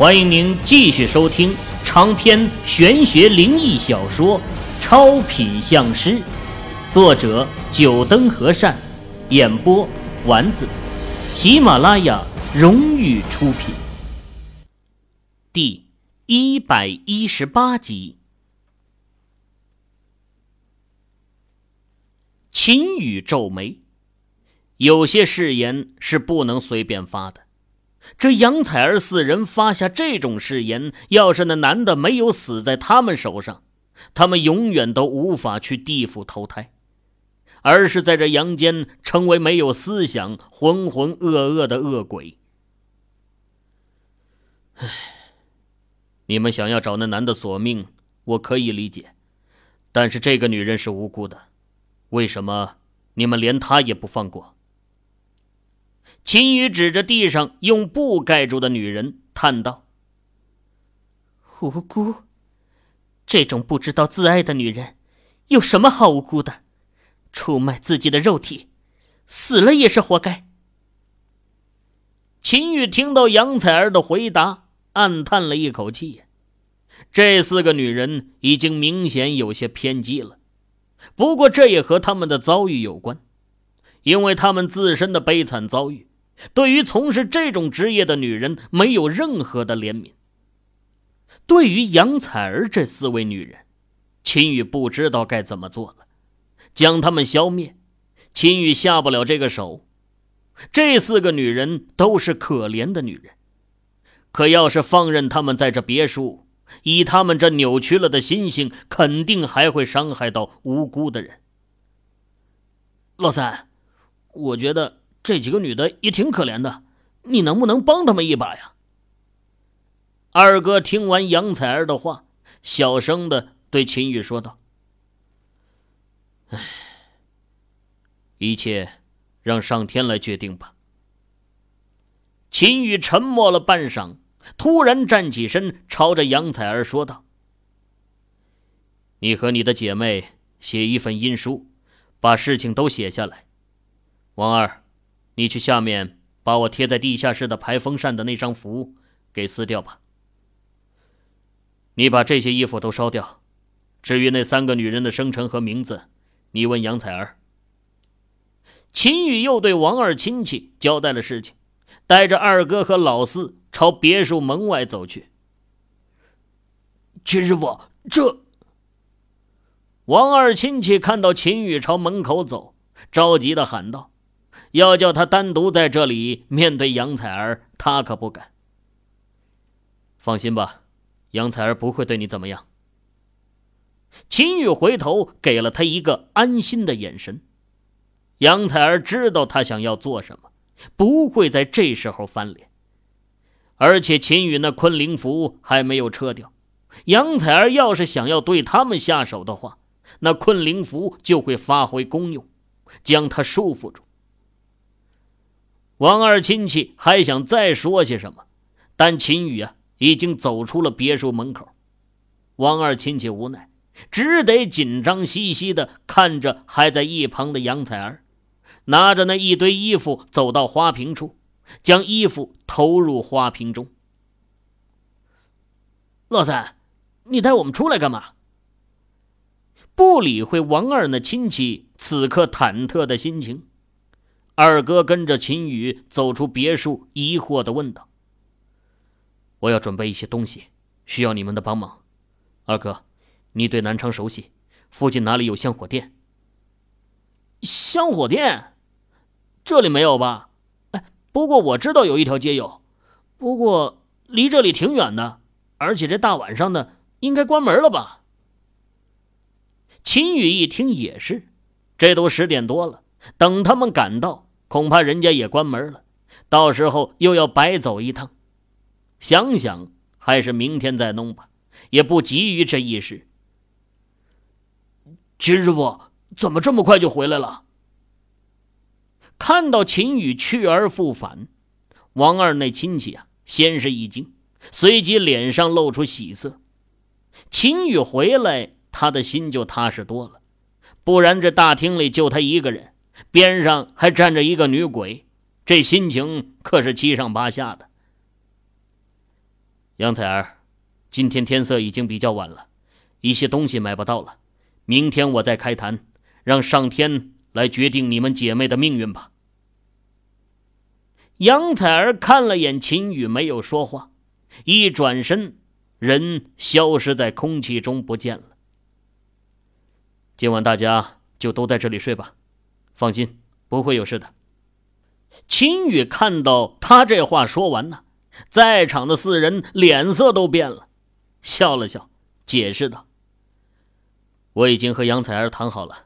欢迎您继续收听长篇玄学灵异小说《超品相师》，作者：九灯和善，演播：丸子，喜马拉雅荣誉出品。第一百一十八集，秦羽皱眉，有些誓言是不能随便发的。这杨采儿四人发下这种誓言，要是那男的没有死在他们手上，他们永远都无法去地府投胎，而是在这阳间成为没有思想、浑浑噩噩的恶鬼。唉，你们想要找那男的索命，我可以理解，但是这个女人是无辜的，为什么你们连她也不放过？秦宇指着地上用布盖住的女人，叹道：“无辜？这种不知道自爱的女人，有什么好无辜的？出卖自己的肉体，死了也是活该。”秦宇听到杨采儿的回答，暗叹了一口气。这四个女人已经明显有些偏激了，不过这也和他们的遭遇有关，因为他们自身的悲惨遭遇。对于从事这种职业的女人，没有任何的怜悯。对于杨采儿这四位女人，秦宇不知道该怎么做了。将她们消灭，秦宇下不了这个手。这四个女人都是可怜的女人，可要是放任她们在这别墅，以她们这扭曲了的心性，肯定还会伤害到无辜的人。老三，我觉得。这几个女的也挺可怜的，你能不能帮他们一把呀？二哥听完杨采儿的话，小声的对秦宇说道：“唉，一切让上天来决定吧。”秦宇沉默了半晌，突然站起身，朝着杨采儿说道：“你和你的姐妹写一份阴书，把事情都写下来。王二。”你去下面把我贴在地下室的排风扇的那张符给撕掉吧。你把这些衣服都烧掉。至于那三个女人的生辰和名字，你问杨采儿。秦宇又对王二亲戚交代了事情，带着二哥和老四朝别墅门外走去。秦师傅，这……王二亲戚看到秦宇朝门口走，着急的喊道。要叫他单独在这里面对杨采儿，他可不敢。放心吧，杨采儿不会对你怎么样。秦宇回头给了他一个安心的眼神。杨采儿知道他想要做什么，不会在这时候翻脸。而且秦宇那昆灵符还没有撤掉，杨采儿要是想要对他们下手的话，那昆灵符就会发挥功用，将他束缚住。王二亲戚还想再说些什么，但秦宇啊已经走出了别墅门口。王二亲戚无奈，只得紧张兮兮的看着还在一旁的杨采儿，拿着那一堆衣服走到花瓶处，将衣服投入花瓶中。老三，你带我们出来干嘛？不理会王二那亲戚此刻忐忑的心情。二哥跟着秦宇走出别墅，疑惑的问道：“我要准备一些东西，需要你们的帮忙。二哥，你对南昌熟悉，附近哪里有香火店？”“香火店？这里没有吧？哎，不过我知道有一条街有，不过离这里挺远的，而且这大晚上的应该关门了吧？”秦宇一听也是，这都十点多了，等他们赶到。恐怕人家也关门了，到时候又要白走一趟。想想还是明天再弄吧，也不急于这一时。秦师傅怎么这么快就回来了？看到秦宇去而复返，王二那亲戚啊，先是一惊，随即脸上露出喜色。秦宇回来，他的心就踏实多了，不然这大厅里就他一个人。边上还站着一个女鬼，这心情可是七上八下的。杨采儿，今天天色已经比较晚了，一些东西买不到了，明天我再开坛，让上天来决定你们姐妹的命运吧。杨采儿看了眼秦宇，没有说话，一转身，人消失在空气中不见了。今晚大家就都在这里睡吧，放心，不会有事的。秦宇看到他这话说完呢。在场的四人脸色都变了，笑了笑，解释道：“我已经和杨采儿谈好了，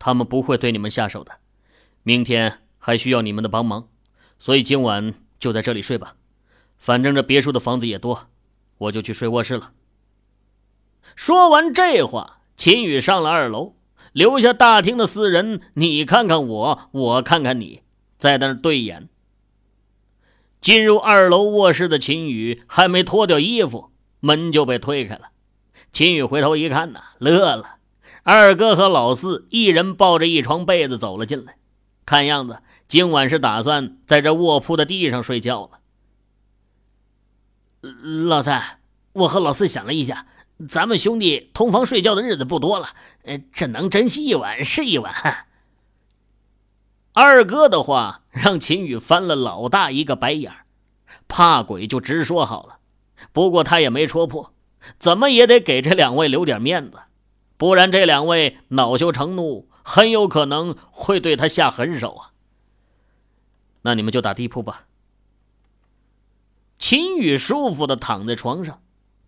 他们不会对你们下手的。明天还需要你们的帮忙，所以今晚就在这里睡吧。反正这别墅的房子也多，我就去睡卧室了。”说完这话，秦宇上了二楼，留下大厅的四人，你看看我，我看看你，在那儿对眼。进入二楼卧室的秦宇还没脱掉衣服，门就被推开了。秦宇回头一看，呐，乐了。二哥和老四一人抱着一床被子走了进来，看样子今晚是打算在这卧铺的地上睡觉了。老三，我和老四想了一下，咱们兄弟同房睡觉的日子不多了，呃这能珍惜一晚是一晚。二哥的话让秦宇翻了老大一个白眼怕鬼就直说好了。不过他也没戳破，怎么也得给这两位留点面子，不然这两位恼羞成怒，很有可能会对他下狠手啊。那你们就打地铺吧。秦宇舒服的躺在床上，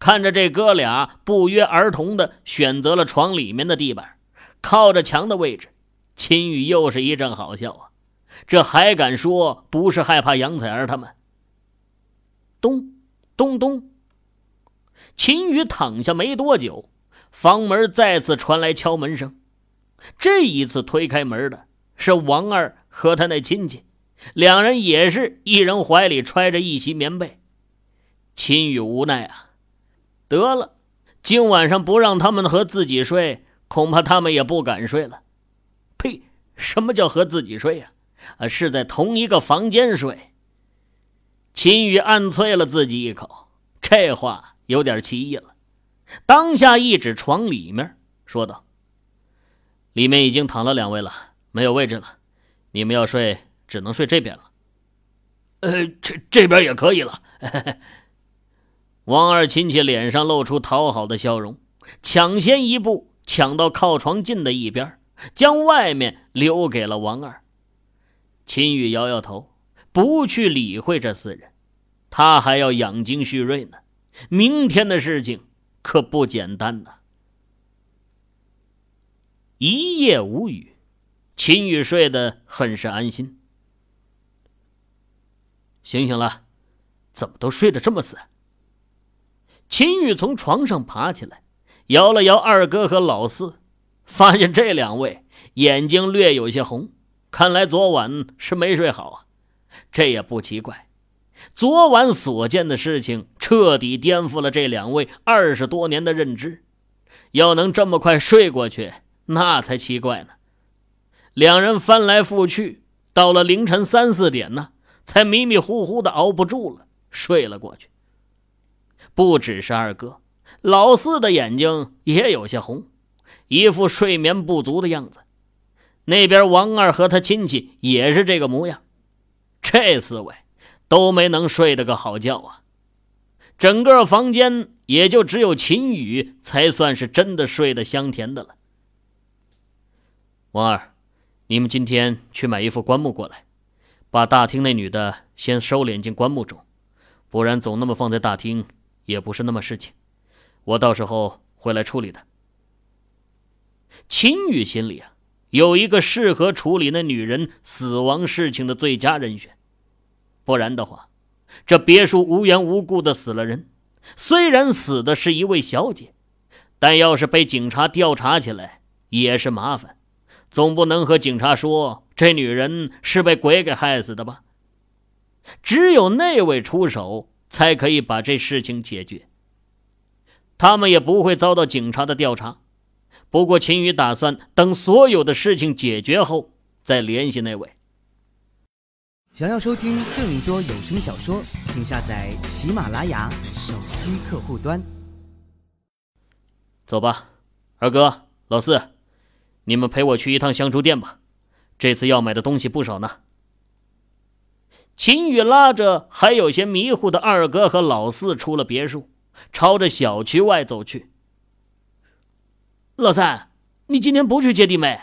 看着这哥俩不约而同的选择了床里面的地板，靠着墙的位置。秦宇又是一阵好笑啊！这还敢说不是害怕杨采儿他们？咚咚咚！秦宇躺下没多久，房门再次传来敲门声。这一次推开门的是王二和他那亲戚，两人也是一人怀里揣着一袭棉被。秦宇无奈啊，得了，今晚上不让他们和自己睡，恐怕他们也不敢睡了。呸！什么叫和自己睡呀？啊，是在同一个房间睡。秦宇暗啐了自己一口，这话有点奇异了。当下一指床里面，说道：“里面已经躺了两位了，没有位置了。你们要睡，只能睡这边了。”呃，这这边也可以了。王二亲戚脸上露出讨好的笑容，抢先一步抢到靠床近的一边。将外面留给了王二。秦宇摇摇头，不去理会这四人，他还要养精蓄锐呢。明天的事情可不简单呐。一夜无语，秦宇睡得很是安心。醒醒了，怎么都睡得这么死？秦玉从床上爬起来，摇了摇二哥和老四。发现这两位眼睛略有些红，看来昨晚是没睡好啊。这也不奇怪，昨晚所见的事情彻底颠覆了这两位二十多年的认知。要能这么快睡过去，那才奇怪呢。两人翻来覆去，到了凌晨三四点呢，才迷迷糊糊的熬不住了，睡了过去。不只是二哥，老四的眼睛也有些红。一副睡眠不足的样子，那边王二和他亲戚也是这个模样，这四位都没能睡得个好觉啊！整个房间也就只有秦宇才算是真的睡得香甜的了。王二，你们今天去买一副棺木过来，把大厅那女的先收敛进棺木中，不然总那么放在大厅也不是那么事情，我到时候会来处理的。秦宇心里啊，有一个适合处理那女人死亡事情的最佳人选。不然的话，这别墅无缘无故的死了人，虽然死的是一位小姐，但要是被警察调查起来也是麻烦。总不能和警察说这女人是被鬼给害死的吧？只有那位出手，才可以把这事情解决。他们也不会遭到警察的调查。不过，秦宇打算等所有的事情解决后再联系那位。想要收听更多有声小说，请下载喜马拉雅。手机客户端。走吧，二哥、老四，你们陪我去一趟香烛店吧，这次要买的东西不少呢。秦宇拉着还有些迷糊的二哥和老四出了别墅，朝着小区外走去。老三，你今天不去接弟妹？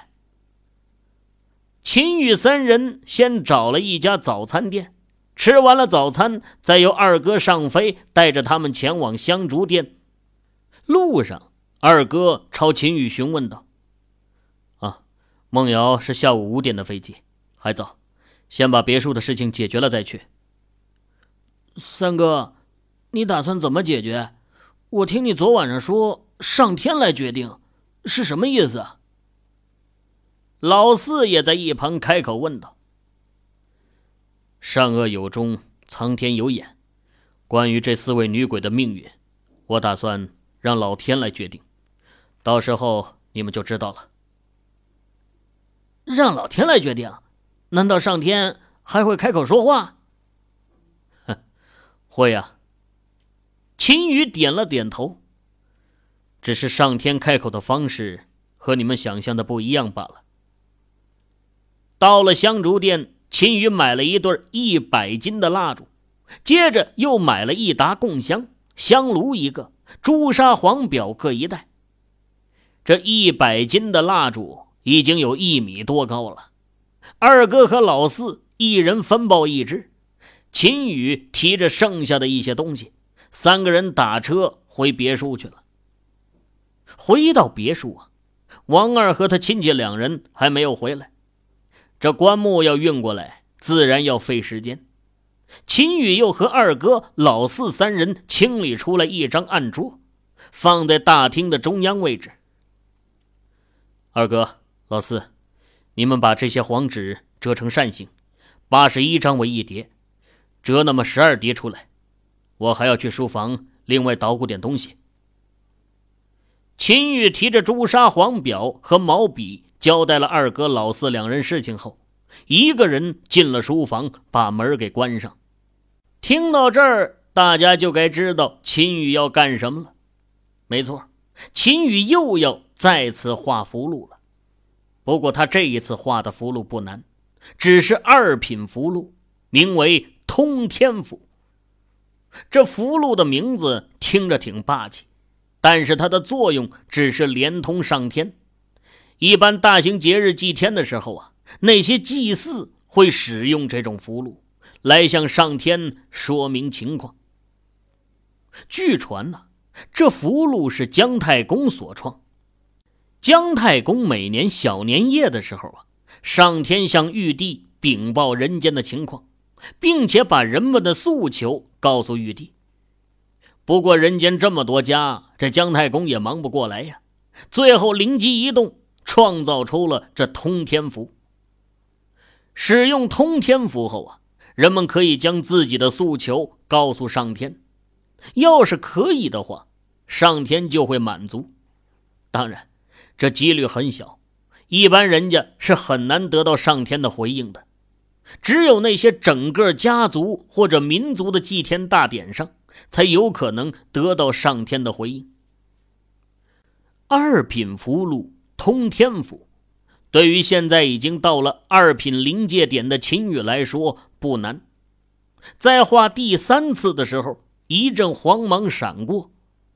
秦宇三人先找了一家早餐店，吃完了早餐，再由二哥尚飞带着他们前往香烛店。路上，二哥朝秦宇询问道：“啊，梦瑶是下午五点的飞机，还早。”先把别墅的事情解决了再去。三哥，你打算怎么解决？我听你昨晚上说上天来决定，是什么意思？老四也在一旁开口问道：“善恶有终，苍天有眼。关于这四位女鬼的命运，我打算让老天来决定，到时候你们就知道了。”让老天来决定。难道上天还会开口说话？哼，会呀。秦宇点了点头。只是上天开口的方式和你们想象的不一样罢了。到了香烛店，秦宇买了一对一百斤的蜡烛，接着又买了一沓供香，香炉一个，朱砂黄表各一袋。这一百斤的蜡烛已经有一米多高了。二哥和老四一人分抱一只，秦宇提着剩下的一些东西，三个人打车回别墅去了。回到别墅啊，王二和他亲戚两人还没有回来，这棺木要运过来，自然要费时间。秦宇又和二哥、老四三人清理出了一张案桌，放在大厅的中央位置。二哥、老四。你们把这些黄纸折成扇形，八十一张为一叠，折那么十二叠出来。我还要去书房另外捣鼓点东西。秦玉提着朱砂黄表和毛笔，交代了二哥、老四两人事情后，一个人进了书房，把门给关上。听到这儿，大家就该知道秦宇要干什么了。没错，秦宇又要再次画符箓了。不过他这一次画的符箓不难，只是二品符箓，名为通天符。这符箓的名字听着挺霸气，但是它的作用只是连通上天。一般大型节日祭天的时候啊，那些祭祀会使用这种符箓来向上天说明情况。据传呢，这符箓是姜太公所创。姜太公每年小年夜的时候啊，上天向玉帝禀报人间的情况，并且把人们的诉求告诉玉帝。不过人间这么多家，这姜太公也忙不过来呀。最后灵机一动，创造出了这通天符。使用通天符后啊，人们可以将自己的诉求告诉上天，要是可以的话，上天就会满足。当然。这几率很小，一般人家是很难得到上天的回应的。只有那些整个家族或者民族的祭天大典上，才有可能得到上天的回应。二品符箓通天符，对于现在已经到了二品临界点的秦羽来说不难。在画第三次的时候，一阵黄芒闪过，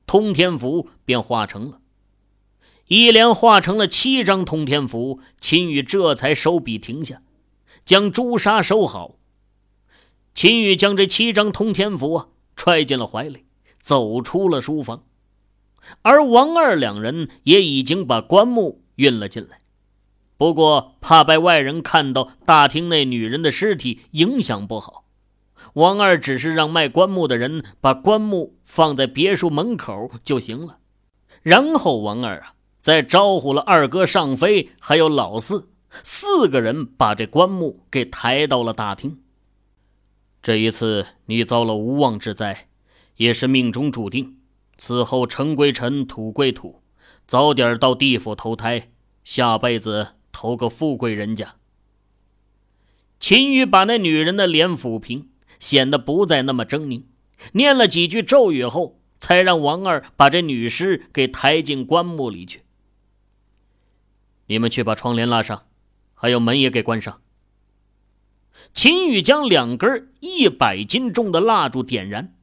通天符便画成了。一连画成了七张通天符，秦羽这才收笔停下，将朱砂收好。秦羽将这七张通天符啊揣进了怀里，走出了书房。而王二两人也已经把棺木运了进来，不过怕被外人看到大厅内女人的尸体，影响不好，王二只是让卖棺木的人把棺木放在别墅门口就行了。然后王二啊。再招呼了二哥尚飞，还有老四四个人，把这棺木给抬到了大厅。这一次你遭了无妄之灾，也是命中注定。此后尘归尘，土归土，早点到地府投胎，下辈子投个富贵人家。秦宇把那女人的脸抚平，显得不再那么狰狞，念了几句咒语后，才让王二把这女尸给抬进棺木里去。你们去把窗帘拉上，还有门也给关上。秦宇将两根一百斤重的蜡烛点燃，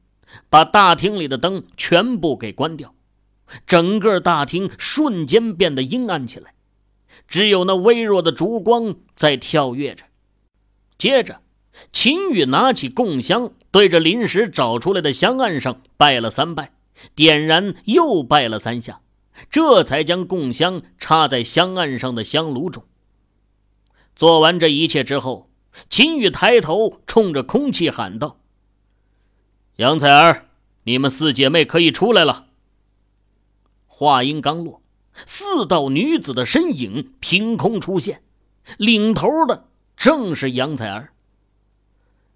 把大厅里的灯全部给关掉，整个大厅瞬间变得阴暗起来，只有那微弱的烛光在跳跃着。接着，秦宇拿起供香，对着临时找出来的香案上拜了三拜，点燃又拜了三下，这才将供香插在香案上的香炉中。做完这一切之后，秦宇抬头冲着空气喊道：“杨采儿，你们四姐妹可以出来了。”话音刚落，四道女子的身影凭空出现，领头的。正是杨采儿。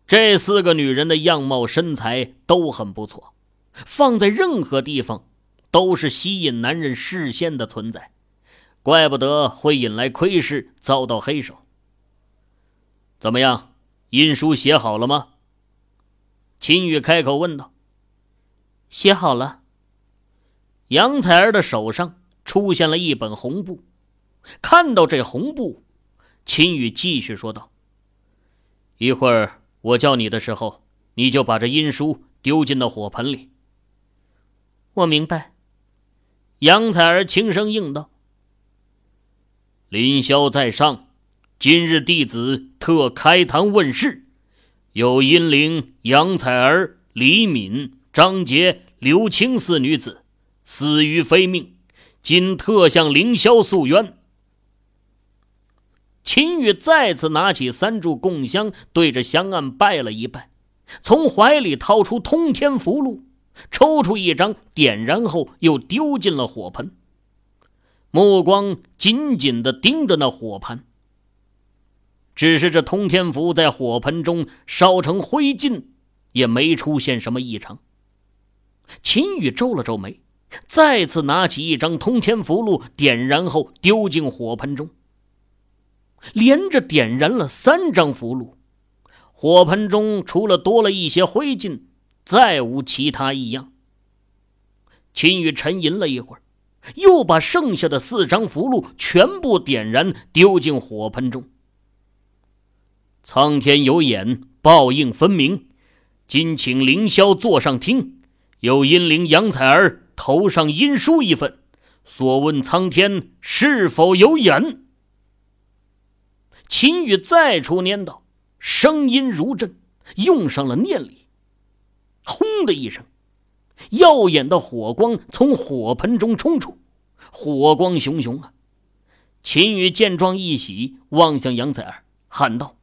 这四个女人的样貌、身材都很不错，放在任何地方都是吸引男人视线的存在，怪不得会引来窥视，遭到黑手。怎么样，阴书写好了吗？秦宇开口问道。写好了。杨采儿的手上出现了一本红布，看到这红布。秦宇继续说道：“一会儿我叫你的时候，你就把这阴书丢进那火盆里。”我明白。杨采儿轻声应道：“凌霄在上，今日弟子特开坛问事，有阴灵杨采儿、李敏、张杰、刘青四女子死于非命，今特向凌霄诉冤。”秦宇再次拿起三炷供香，对着香案拜了一拜，从怀里掏出通天符箓，抽出一张，点燃后又丢进了火盆，目光紧紧地盯着那火盘。只是这通天符在火盆中烧成灰烬，也没出现什么异常。秦宇皱了皱眉，再次拿起一张通天符箓，点燃后丢进火盆中。连着点燃了三张符箓，火盆中除了多了一些灰烬，再无其他异样。秦宇沉吟了一会儿，又把剩下的四张符箓全部点燃，丢进火盆中。苍天有眼，报应分明。今请凌霄坐上听，有阴灵杨采儿头上阴书一份，所问苍天是否有眼？秦羽再出念道，声音如震，用上了念力。轰的一声，耀眼的火光从火盆中冲出，火光熊熊啊！秦羽见状一喜，望向杨采儿，喊道：“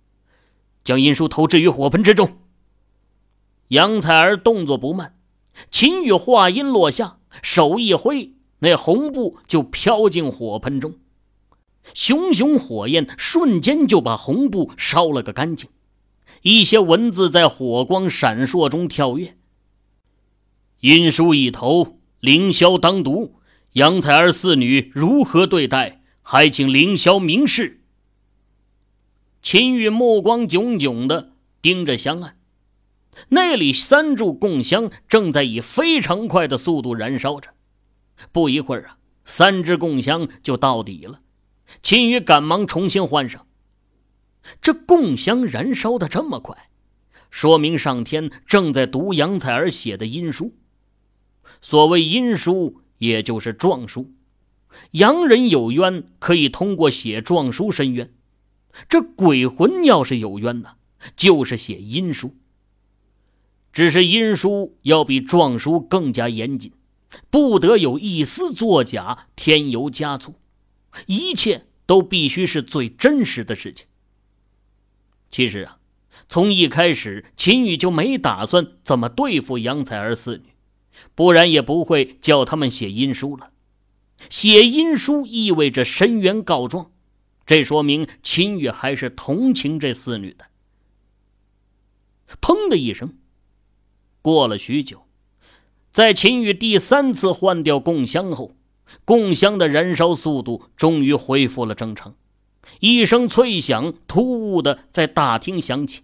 将阴书投掷于火盆之中。”杨采儿动作不慢，秦羽话音落下，手一挥，那红布就飘进火盆中。熊熊火焰瞬间就把红布烧了个干净，一些文字在火光闪烁中跳跃。阴书一头，凌霄当读。杨采儿四女如何对待？还请凌霄明示。秦羽目光炯炯的盯着香案，那里三柱供香正在以非常快的速度燃烧着。不一会儿啊，三支供香就到底了。秦宇赶忙重新换上。这供香燃烧的这么快，说明上天正在读杨采儿写的阴书。所谓阴书，也就是状书。洋人有冤，可以通过写状书申冤；这鬼魂要是有冤呢，就是写阴书。只是阴书要比状书更加严谨，不得有一丝作假，添油加醋。一切都必须是最真实的事情。其实啊，从一开始，秦宇就没打算怎么对付杨采儿四女，不然也不会叫他们写阴书了。写阴书意味着申冤告状，这说明秦宇还是同情这四女的。砰的一声，过了许久，在秦宇第三次换掉供香后。供香的燃烧速度终于恢复了正常，一声脆响突兀的在大厅响起。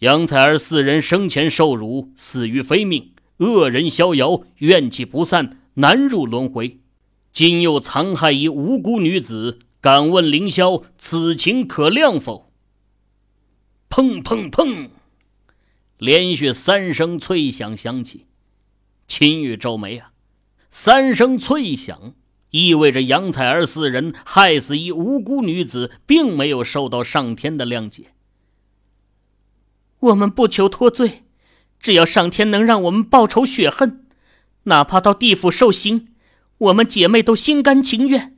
杨采儿四人生前受辱，死于非命，恶人逍遥，怨气不散，难入轮回。今又残害一无辜女子，敢问凌霄，此情可谅否？砰砰砰！连续三声脆响响起，秦羽皱眉啊，三声脆响意味着杨采儿四人害死一无辜女子，并没有受到上天的谅解。我们不求脱罪，只要上天能让我们报仇雪恨，哪怕到地府受刑，我们姐妹都心甘情愿。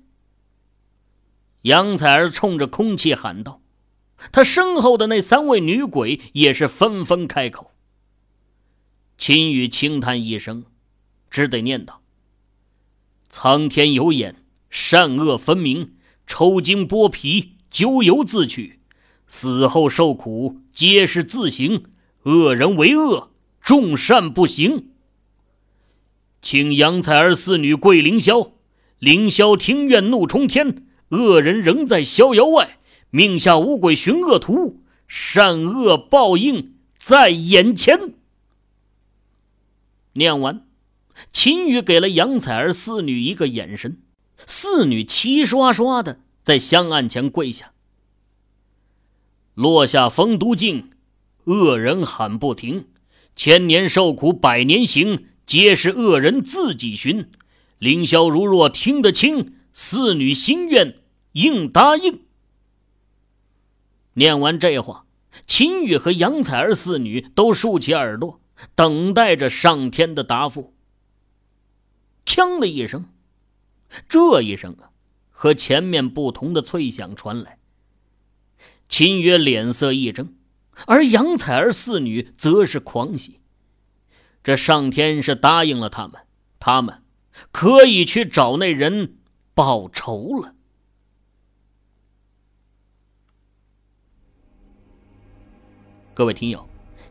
杨采儿冲着空气喊道。她身后的那三位女鬼也是纷纷开口。秦羽轻叹一声，只得念道：“苍天有眼，善恶分明，抽筋剥皮，咎由自取，死后受苦皆是自行，恶人为恶，众善不行。请杨采儿四女跪凌霄，凌霄庭院怒冲天，恶人仍在逍遥外。”命下五鬼寻恶图，善恶报应在眼前。念完，秦羽给了杨采儿四女一个眼神，四女齐刷刷的在香案前跪下。落下风都镜，恶人喊不停，千年受苦百年刑，皆是恶人自己寻。凌霄如若听得清，四女心愿应答应。念完这话，秦羽和杨采儿四女都竖起耳朵，等待着上天的答复。锵的一声，这一声啊，和前面不同的脆响传来。秦羽脸色一怔，而杨采儿四女则是狂喜。这上天是答应了他们，他们可以去找那人报仇了。各位听友，